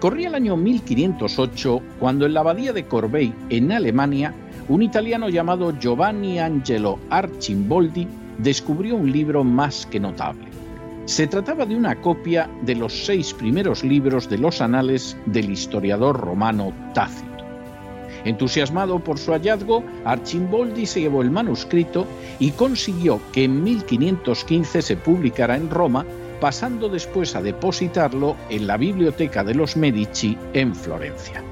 Corría el año 1508 cuando en la abadía de Corbeil, en Alemania, un italiano llamado Giovanni Angelo Arcimboldi descubrió un libro más que notable. Se trataba de una copia de los seis primeros libros de los anales del historiador romano Tácito. Entusiasmado por su hallazgo, Archimboldi se llevó el manuscrito y consiguió que en 1515 se publicara en Roma pasando después a depositarlo en la biblioteca de los Medici en Florencia.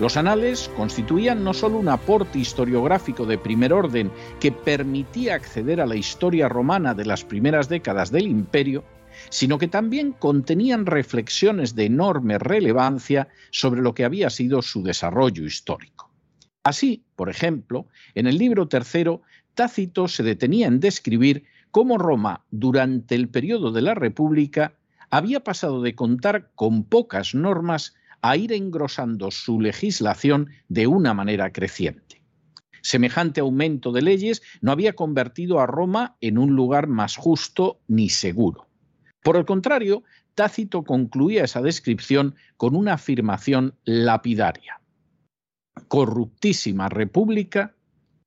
Los anales constituían no solo un aporte historiográfico de primer orden que permitía acceder a la historia romana de las primeras décadas del imperio, sino que también contenían reflexiones de enorme relevancia sobre lo que había sido su desarrollo histórico. Así, por ejemplo, en el libro tercero, Tácito se detenía en describir cómo Roma, durante el periodo de la República, había pasado de contar con pocas normas a ir engrosando su legislación de una manera creciente. Semejante aumento de leyes no había convertido a Roma en un lugar más justo ni seguro. Por el contrario, Tácito concluía esa descripción con una afirmación lapidaria. Corruptísima república,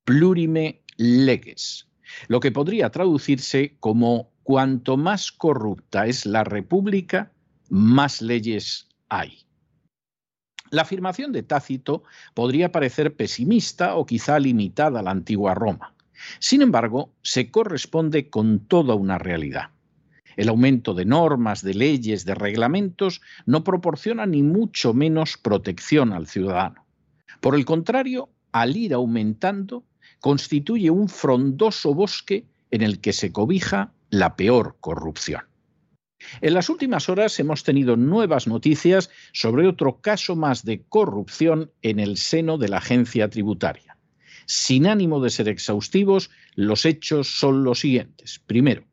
plurime leges lo que podría traducirse como cuanto más corrupta es la República, más leyes hay. La afirmación de Tácito podría parecer pesimista o quizá limitada a la antigua Roma. Sin embargo, se corresponde con toda una realidad. El aumento de normas, de leyes, de reglamentos no proporciona ni mucho menos protección al ciudadano. Por el contrario, al ir aumentando, constituye un frondoso bosque en el que se cobija la peor corrupción. En las últimas horas hemos tenido nuevas noticias sobre otro caso más de corrupción en el seno de la agencia tributaria. Sin ánimo de ser exhaustivos, los hechos son los siguientes. Primero,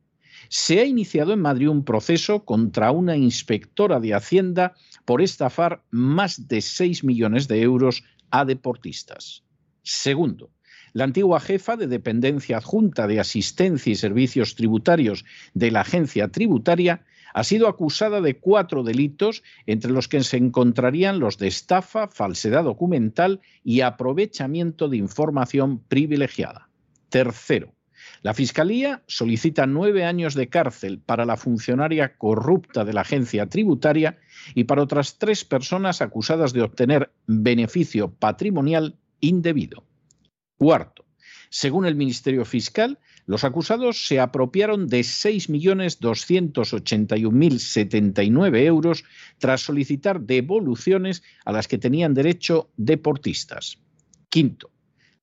se ha iniciado en Madrid un proceso contra una inspectora de Hacienda por estafar más de 6 millones de euros a deportistas. Segundo, la antigua jefa de dependencia adjunta de asistencia y servicios tributarios de la agencia tributaria ha sido acusada de cuatro delitos, entre los que se encontrarían los de estafa, falsedad documental y aprovechamiento de información privilegiada. Tercero, la Fiscalía solicita nueve años de cárcel para la funcionaria corrupta de la agencia tributaria y para otras tres personas acusadas de obtener beneficio patrimonial indebido. Cuarto, según el Ministerio Fiscal, los acusados se apropiaron de 6.281.079 euros tras solicitar devoluciones a las que tenían derecho deportistas. Quinto,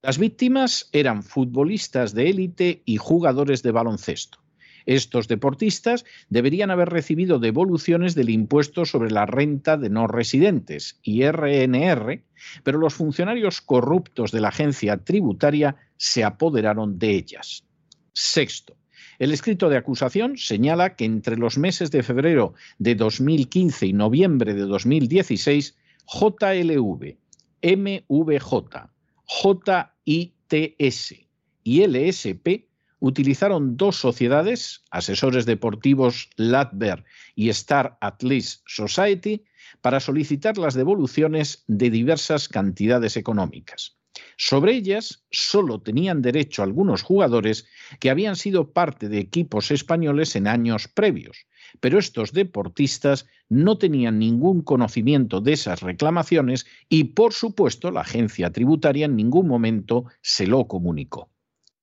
las víctimas eran futbolistas de élite y jugadores de baloncesto. Estos deportistas deberían haber recibido devoluciones del impuesto sobre la renta de no residentes, IRNR, pero los funcionarios corruptos de la agencia tributaria se apoderaron de ellas. Sexto, el escrito de acusación señala que entre los meses de febrero de 2015 y noviembre de 2016, JLV, MVJ, JITS y LSP utilizaron dos sociedades, asesores deportivos Latber y Star Atlas Society, para solicitar las devoluciones de diversas cantidades económicas. Sobre ellas solo tenían derecho algunos jugadores que habían sido parte de equipos españoles en años previos, pero estos deportistas no tenían ningún conocimiento de esas reclamaciones y, por supuesto, la agencia tributaria en ningún momento se lo comunicó.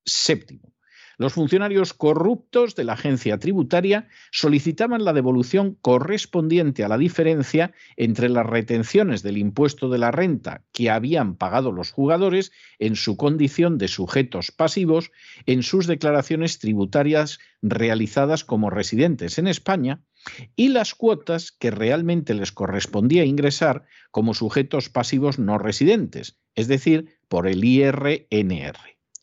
Séptimo. Los funcionarios corruptos de la agencia tributaria solicitaban la devolución correspondiente a la diferencia entre las retenciones del impuesto de la renta que habían pagado los jugadores en su condición de sujetos pasivos en sus declaraciones tributarias realizadas como residentes en España y las cuotas que realmente les correspondía ingresar como sujetos pasivos no residentes, es decir, por el IRNR.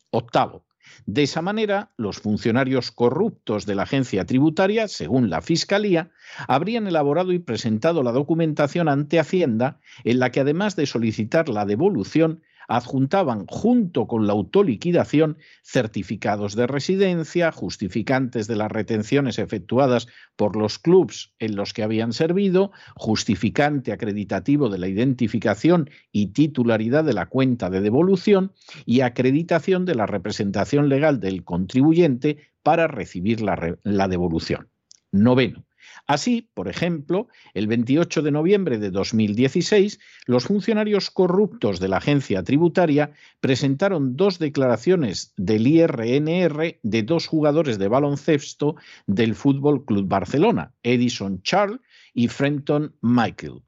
Octavo, de esa manera, los funcionarios corruptos de la agencia tributaria, según la Fiscalía, habrían elaborado y presentado la documentación ante Hacienda en la que, además de solicitar la devolución, adjuntaban junto con la autoliquidación certificados de residencia, justificantes de las retenciones efectuadas por los clubs en los que habían servido, justificante acreditativo de la identificación y titularidad de la cuenta de devolución y acreditación de la representación legal del contribuyente para recibir la, la devolución. Noveno Así, por ejemplo, el 28 de noviembre de 2016, los funcionarios corruptos de la agencia tributaria presentaron dos declaraciones del IRNR de dos jugadores de baloncesto del Fútbol Club Barcelona, Edison Charles y Frenton Michael.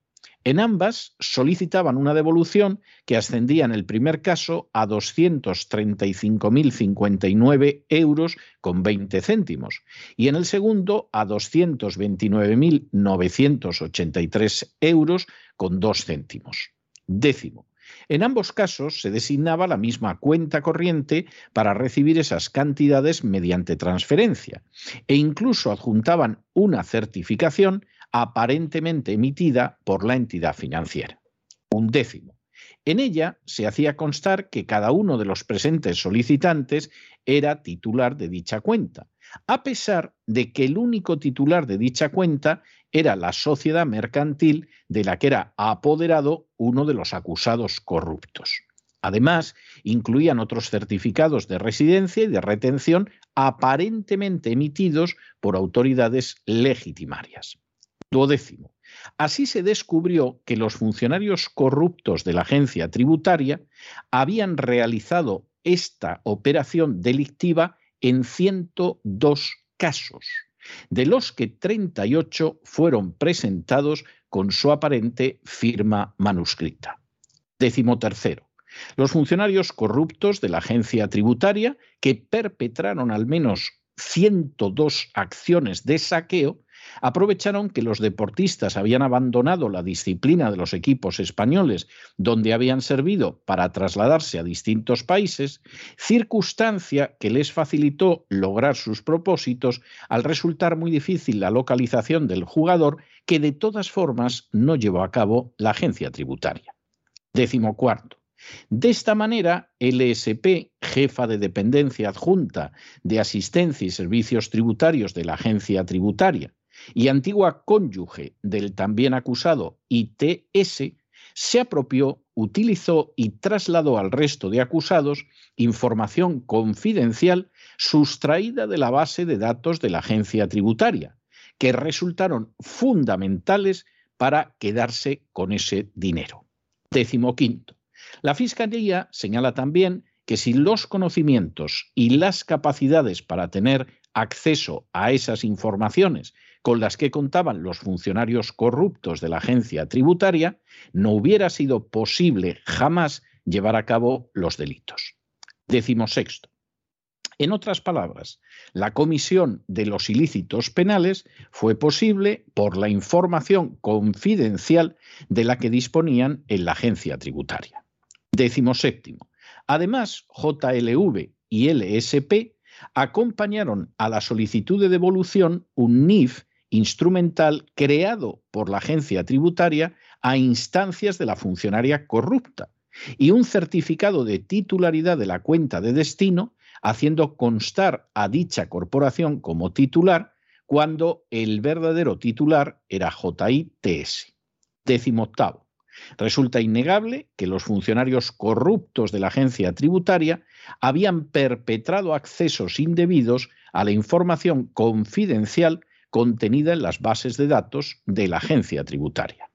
En ambas solicitaban una devolución que ascendía en el primer caso a 235.059 euros con 20 céntimos y en el segundo a 229.983 euros con 2 céntimos. Décimo. En ambos casos se designaba la misma cuenta corriente para recibir esas cantidades mediante transferencia e incluso adjuntaban una certificación aparentemente emitida por la entidad financiera. Un décimo. En ella se hacía constar que cada uno de los presentes solicitantes era titular de dicha cuenta, a pesar de que el único titular de dicha cuenta era la sociedad mercantil de la que era apoderado uno de los acusados corruptos. Además, incluían otros certificados de residencia y de retención aparentemente emitidos por autoridades legitimarias. Duodécimo. Así se descubrió que los funcionarios corruptos de la agencia tributaria habían realizado esta operación delictiva en 102 casos, de los que 38 fueron presentados con su aparente firma manuscrita. Décimo tercero. Los funcionarios corruptos de la agencia tributaria, que perpetraron al menos 102 acciones de saqueo, aprovecharon que los deportistas habían abandonado la disciplina de los equipos españoles donde habían servido para trasladarse a distintos países, circunstancia que les facilitó lograr sus propósitos al resultar muy difícil la localización del jugador que de todas formas no llevó a cabo la agencia tributaria. Décimo cuarto. De esta manera, LSP, jefa de dependencia adjunta de asistencia y servicios tributarios de la agencia tributaria, y antigua cónyuge del también acusado ITS, se apropió, utilizó y trasladó al resto de acusados información confidencial sustraída de la base de datos de la agencia tributaria, que resultaron fundamentales para quedarse con ese dinero. Décimo quinto. La Fiscalía señala también que sin los conocimientos y las capacidades para tener acceso a esas informaciones con las que contaban los funcionarios corruptos de la agencia tributaria, no hubiera sido posible jamás llevar a cabo los delitos. Décimo sexto. En otras palabras, la comisión de los ilícitos penales fue posible por la información confidencial de la que disponían en la agencia tributaria. Décimo. Además, JLV y LSP acompañaron a la solicitud de devolución un NIF instrumental creado por la agencia tributaria a instancias de la funcionaria corrupta y un certificado de titularidad de la cuenta de destino haciendo constar a dicha corporación como titular cuando el verdadero titular era JITS. Décimo octavo. Resulta innegable que los funcionarios corruptos de la agencia tributaria habían perpetrado accesos indebidos a la información confidencial contenida en las bases de datos de la agencia tributaria.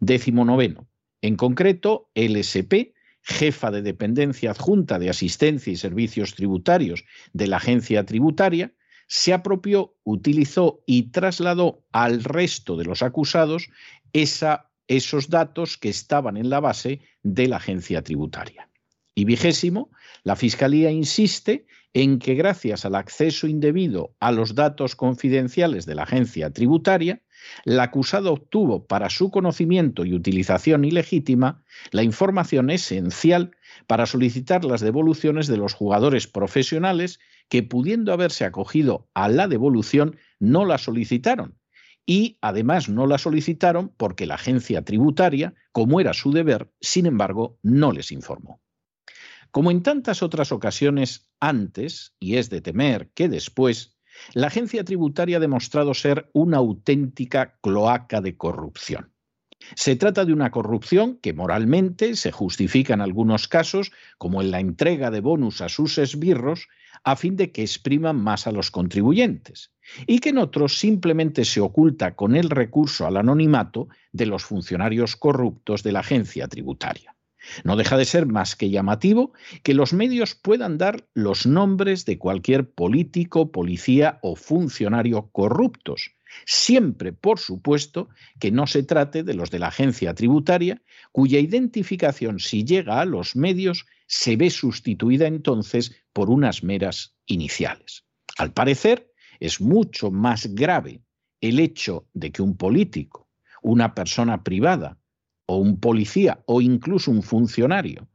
Décimo noveno. En concreto, LSP, jefa de dependencia adjunta de asistencia y servicios tributarios de la agencia tributaria, se apropió, utilizó y trasladó al resto de los acusados esa esos datos que estaban en la base de la agencia tributaria. Y vigésimo, la Fiscalía insiste en que gracias al acceso indebido a los datos confidenciales de la agencia tributaria, el acusado obtuvo para su conocimiento y utilización ilegítima la información esencial para solicitar las devoluciones de los jugadores profesionales que, pudiendo haberse acogido a la devolución, no la solicitaron y además no la solicitaron porque la agencia tributaria, como era su deber, sin embargo, no les informó. Como en tantas otras ocasiones antes, y es de temer que después, la agencia tributaria ha demostrado ser una auténtica cloaca de corrupción. Se trata de una corrupción que moralmente se justifica en algunos casos, como en la entrega de bonus a sus esbirros, a fin de que expriman más a los contribuyentes, y que en otros simplemente se oculta con el recurso al anonimato de los funcionarios corruptos de la agencia tributaria. No deja de ser más que llamativo que los medios puedan dar los nombres de cualquier político, policía o funcionario corruptos, siempre, por supuesto, que no se trate de los de la agencia tributaria, cuya identificación, si llega a los medios, se ve sustituida entonces por unas meras iniciales. Al parecer, es mucho más grave el hecho de que un político, una persona privada o un policía o incluso un funcionario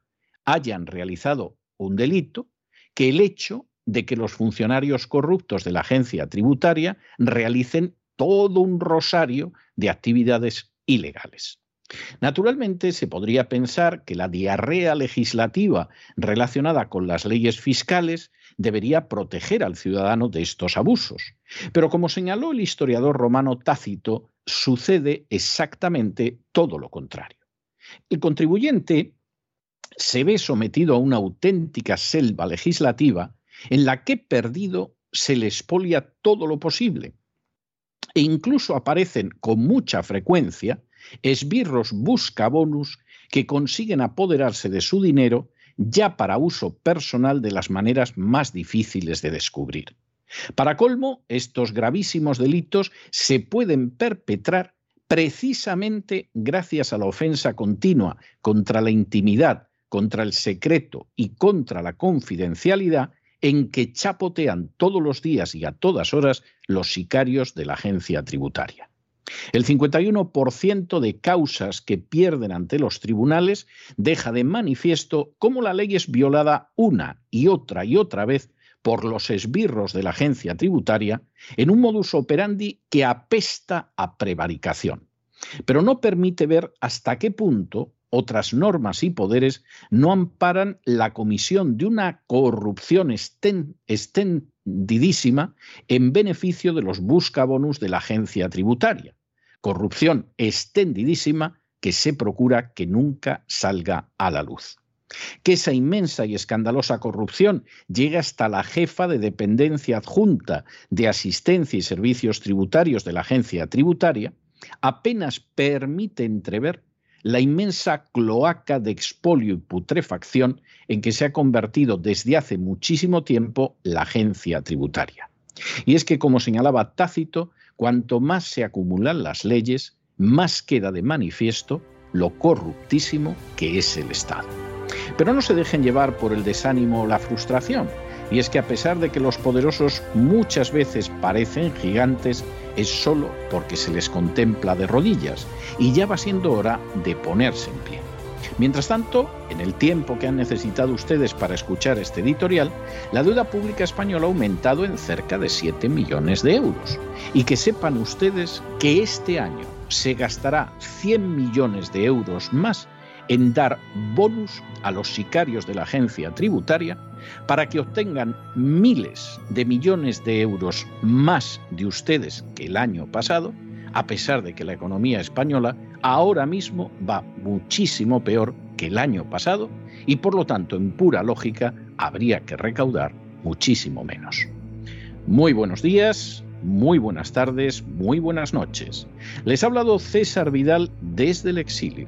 hayan realizado un delito que el hecho de que los funcionarios corruptos de la agencia tributaria realicen todo un rosario de actividades ilegales. Naturalmente, se podría pensar que la diarrea legislativa relacionada con las leyes fiscales debería proteger al ciudadano de estos abusos. Pero como señaló el historiador romano Tácito, sucede exactamente todo lo contrario. El contribuyente se ve sometido a una auténtica selva legislativa en la que perdido se le expolia todo lo posible, e incluso aparecen con mucha frecuencia esbirros buscabonus que consiguen apoderarse de su dinero ya para uso personal de las maneras más difíciles de descubrir. Para colmo, estos gravísimos delitos se pueden perpetrar precisamente gracias a la ofensa continua contra la intimidad, contra el secreto y contra la confidencialidad en que chapotean todos los días y a todas horas los sicarios de la agencia tributaria. El 51% de causas que pierden ante los tribunales deja de manifiesto cómo la ley es violada una y otra y otra vez por los esbirros de la agencia tributaria en un modus operandi que apesta a prevaricación, pero no permite ver hasta qué punto otras normas y poderes no amparan la comisión de una corrupción extendidísima en beneficio de los buscabonus de la agencia tributaria. Corrupción extendidísima que se procura que nunca salga a la luz. Que esa inmensa y escandalosa corrupción llegue hasta la jefa de dependencia adjunta de asistencia y servicios tributarios de la agencia tributaria, apenas permite entrever la inmensa cloaca de expolio y putrefacción en que se ha convertido desde hace muchísimo tiempo la agencia tributaria. Y es que, como señalaba Tácito, cuanto más se acumulan las leyes, más queda de manifiesto lo corruptísimo que es el Estado. Pero no se dejen llevar por el desánimo o la frustración. Y es que a pesar de que los poderosos muchas veces parecen gigantes, es solo porque se les contempla de rodillas y ya va siendo hora de ponerse en pie. Mientras tanto, en el tiempo que han necesitado ustedes para escuchar este editorial, la deuda pública española ha aumentado en cerca de 7 millones de euros. Y que sepan ustedes que este año se gastará 100 millones de euros más en dar bonus a los sicarios de la agencia tributaria para que obtengan miles de millones de euros más de ustedes que el año pasado, a pesar de que la economía española ahora mismo va muchísimo peor que el año pasado y por lo tanto en pura lógica habría que recaudar muchísimo menos. Muy buenos días, muy buenas tardes, muy buenas noches. Les ha hablado César Vidal desde el exilio.